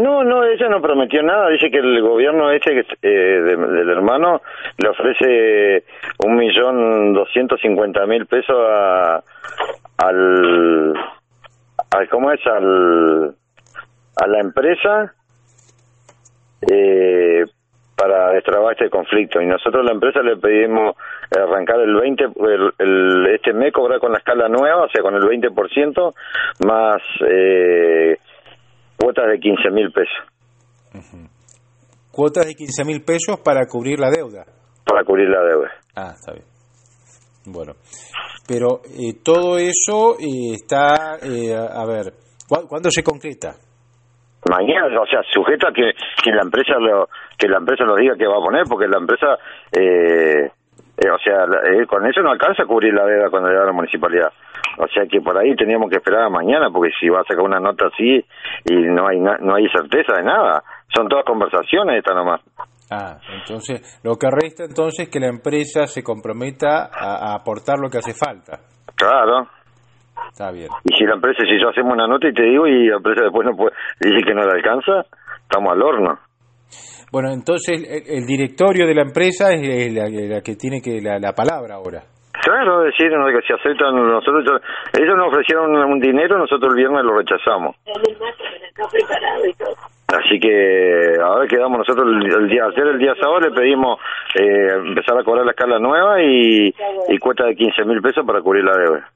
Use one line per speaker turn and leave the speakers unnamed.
No, no, ella no prometió nada. Dice que el gobierno este eh, del hermano le ofrece un millón doscientos cincuenta mil pesos a, al, al, ¿cómo es? Al, a la empresa eh, para destrabar este conflicto. Y nosotros a la empresa le pedimos arrancar el 20, el, este mes cobrar con la escala nueva, o sea, con el 20%, más eh, cuotas de 15 mil pesos.
Cuotas de 15 mil pesos para cubrir la deuda.
Para cubrir la deuda.
Ah, está bien. Bueno, pero eh, todo eso eh, está, eh, a ver, ¿cuándo se concreta?
Mañana, o sea, sujeta que, que la empresa lo que la empresa nos diga que va a poner, porque la empresa, eh, o sea, con eso no alcanza a cubrir la deuda cuando le da la municipalidad. O sea que por ahí teníamos que esperar a mañana, porque si va a sacar una nota así y no hay no hay certeza de nada, son todas conversaciones esta nomás.
Ah, entonces, lo que resta entonces es que la empresa se comprometa a, aportar lo que hace falta.
Claro.
Está bien.
Y si la empresa, si yo hacemos una nota y te digo y la empresa después no puede, dice que no le alcanza, estamos al horno.
Bueno, entonces el, directorio de la empresa es la, que tiene que la, la palabra ahora.
Claro, decir que si aceptan nosotros, ellos nos ofrecieron un dinero, nosotros el viernes lo rechazamos. Así que ahora quedamos nosotros el, día ayer el día sábado le pedimos eh, empezar a cobrar la escala nueva y, y cuesta de 15 mil pesos para cubrir la deuda.